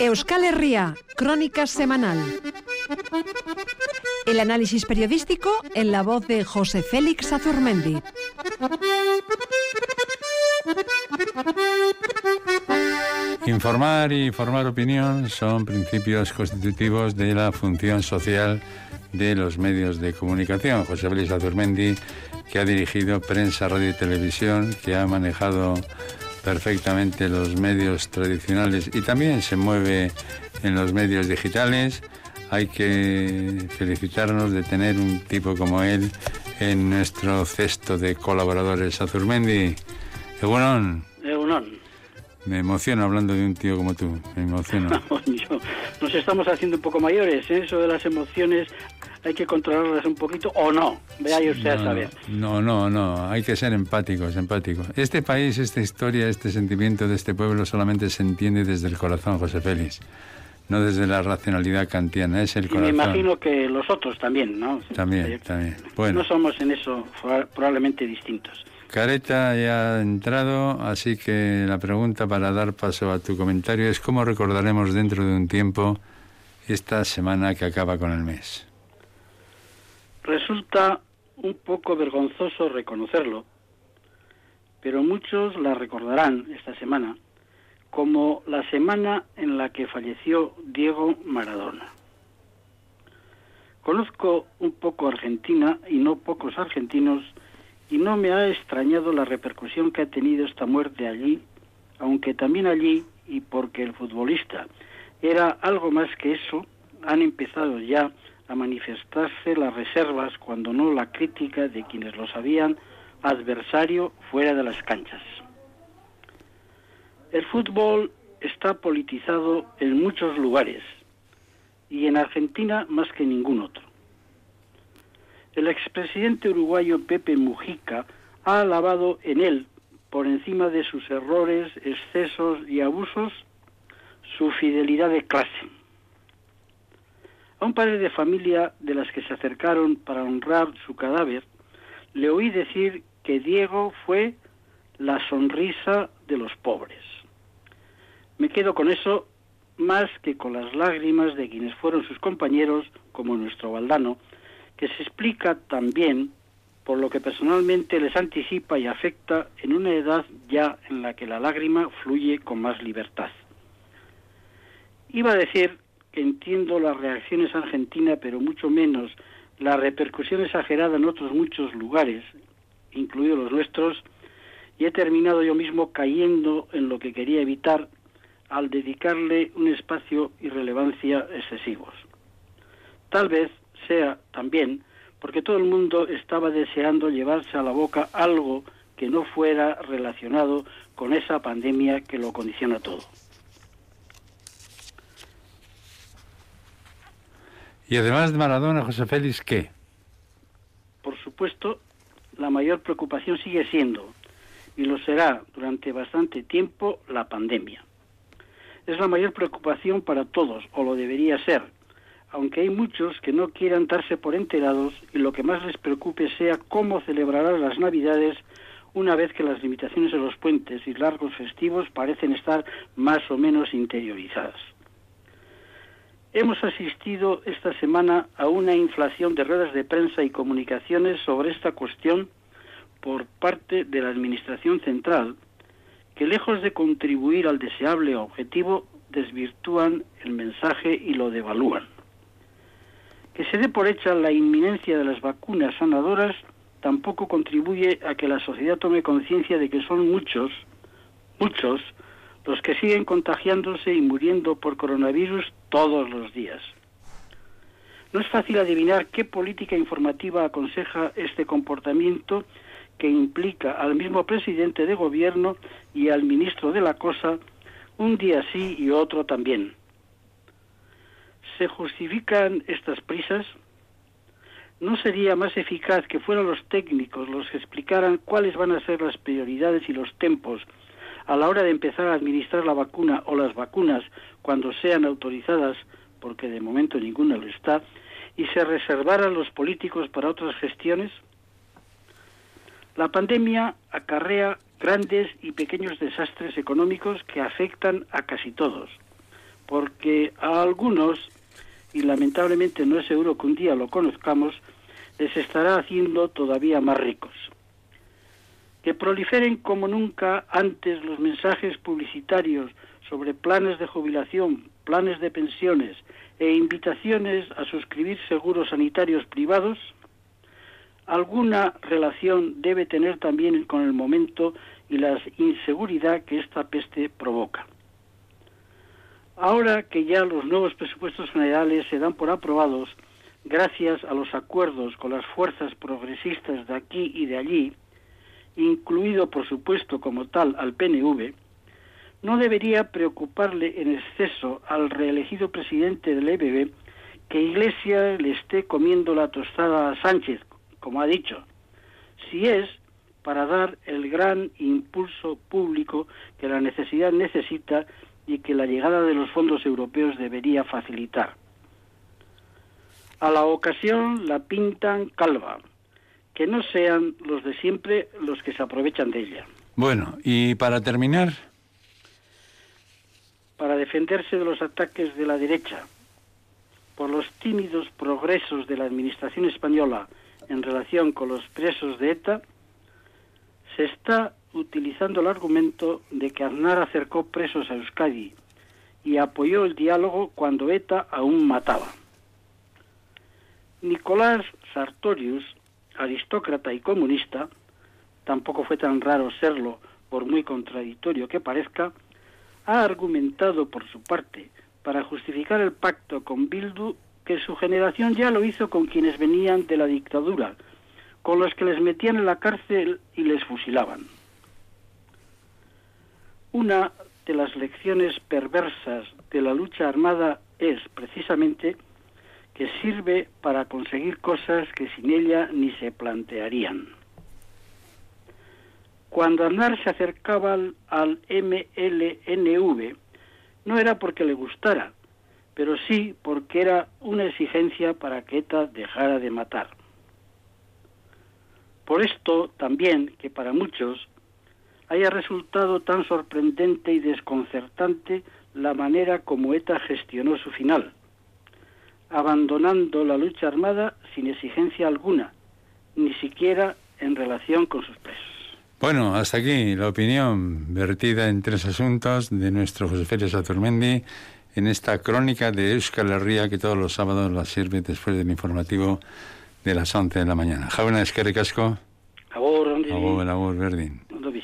Euskal Herria, Crónica Semanal. El análisis periodístico en la voz de José Félix Azurmendi. Informar y formar opinión son principios constitutivos de la función social de los medios de comunicación. José Félix Azurmendi, que ha dirigido prensa, radio y televisión, que ha manejado perfectamente los medios tradicionales y también se mueve en los medios digitales. Hay que felicitarnos de tener un tipo como él en nuestro cesto de colaboradores. Azurmendi, Egunon. Egunon. Me emociono hablando de un tío como tú, me emociono. Nos estamos haciendo un poco mayores, ¿eh? eso de las emociones hay que controlarlas un poquito o no, vea usted no, a saber. No, no, no, hay que ser empáticos, empáticos. Este país, esta historia, este sentimiento de este pueblo solamente se entiende desde el corazón, José Félix, no desde la racionalidad kantiana, es el y corazón. me imagino que los otros también, ¿no? También, también. Bueno. No somos en eso probablemente distintos. Careta ya ha entrado, así que la pregunta para dar paso a tu comentario es cómo recordaremos dentro de un tiempo esta semana que acaba con el mes. Resulta un poco vergonzoso reconocerlo, pero muchos la recordarán esta semana como la semana en la que falleció Diego Maradona. Conozco un poco Argentina y no pocos argentinos y no me ha extrañado la repercusión que ha tenido esta muerte allí, aunque también allí, y porque el futbolista era algo más que eso, han empezado ya a manifestarse las reservas, cuando no la crítica de quienes lo sabían adversario fuera de las canchas. El fútbol está politizado en muchos lugares y en Argentina más que ningún otro. El expresidente uruguayo Pepe Mujica ha alabado en él, por encima de sus errores, excesos y abusos, su fidelidad de clase. A un padre de familia de las que se acercaron para honrar su cadáver, le oí decir que Diego fue la sonrisa de los pobres. Me quedo con eso más que con las lágrimas de quienes fueron sus compañeros, como nuestro Valdano, que se explica también por lo que personalmente les anticipa y afecta en una edad ya en la que la lágrima fluye con más libertad. Iba a decir entiendo las reacciones argentinas, pero mucho menos la repercusión exagerada en otros muchos lugares, incluidos los nuestros, y he terminado yo mismo cayendo en lo que quería evitar al dedicarle un espacio y relevancia excesivos. Tal vez sea también porque todo el mundo estaba deseando llevarse a la boca algo que no fuera relacionado con esa pandemia que lo condiciona todo. Y además de Maradona, José Félix, ¿qué? Por supuesto, la mayor preocupación sigue siendo, y lo será durante bastante tiempo, la pandemia. Es la mayor preocupación para todos, o lo debería ser, aunque hay muchos que no quieran darse por enterados y lo que más les preocupe sea cómo celebrarán las Navidades una vez que las limitaciones de los puentes y largos festivos parecen estar más o menos interiorizadas. Hemos asistido esta semana a una inflación de redes de prensa y comunicaciones sobre esta cuestión por parte de la Administración Central, que lejos de contribuir al deseable objetivo, desvirtúan el mensaje y lo devalúan. Que se dé por hecha la inminencia de las vacunas sanadoras tampoco contribuye a que la sociedad tome conciencia de que son muchos, muchos, los que siguen contagiándose y muriendo por coronavirus todos los días. No es fácil adivinar qué política informativa aconseja este comportamiento que implica al mismo presidente de gobierno y al ministro de la cosa un día sí y otro también. ¿Se justifican estas prisas? ¿No sería más eficaz que fueran los técnicos los que explicaran cuáles van a ser las prioridades y los tempos a la hora de empezar a administrar la vacuna o las vacunas cuando sean autorizadas, porque de momento ninguna lo está, y se reservaran los políticos para otras gestiones? La pandemia acarrea grandes y pequeños desastres económicos que afectan a casi todos. porque a algunos, y lamentablemente no es seguro que un día lo conozcamos, les estará haciendo todavía más ricos. Que proliferen como nunca antes los mensajes publicitarios sobre planes de jubilación, planes de pensiones e invitaciones a suscribir seguros sanitarios privados, alguna relación debe tener también con el momento y la inseguridad que esta peste provoca. Ahora que ya los nuevos presupuestos generales se dan por aprobados, gracias a los acuerdos con las fuerzas progresistas de aquí y de allí, incluido por supuesto como tal al PNV, no debería preocuparle en exceso al reelegido presidente del EBB que Iglesia le esté comiendo la tostada a Sánchez, como ha dicho, si es para dar el gran impulso público que la necesidad necesita y que la llegada de los fondos europeos debería facilitar. A la ocasión la pintan calva, que no sean los de siempre los que se aprovechan de ella. Bueno, y para terminar. Para defenderse de los ataques de la derecha, por los tímidos progresos de la Administración española en relación con los presos de ETA, se está utilizando el argumento de que Aznar acercó presos a Euskadi y apoyó el diálogo cuando ETA aún mataba. Nicolás Sartorius, aristócrata y comunista, tampoco fue tan raro serlo por muy contradictorio que parezca, ha argumentado por su parte para justificar el pacto con Bildu que su generación ya lo hizo con quienes venían de la dictadura, con los que les metían en la cárcel y les fusilaban. Una de las lecciones perversas de la lucha armada es precisamente que sirve para conseguir cosas que sin ella ni se plantearían. Cuando Aznar se acercaba al, al MLNV, no era porque le gustara, pero sí porque era una exigencia para que ETA dejara de matar. Por esto también que para muchos haya resultado tan sorprendente y desconcertante la manera como ETA gestionó su final, abandonando la lucha armada sin exigencia alguna, ni siquiera en relación con sus presos. Bueno, hasta aquí la opinión vertida en tres asuntos de nuestro José Félix Aturmendi en esta crónica de Euskal Herria que todos los sábados la sirve después del informativo de las 11 de la mañana. Jauna eskerrik asko. Agur, Agur, agur, berdin.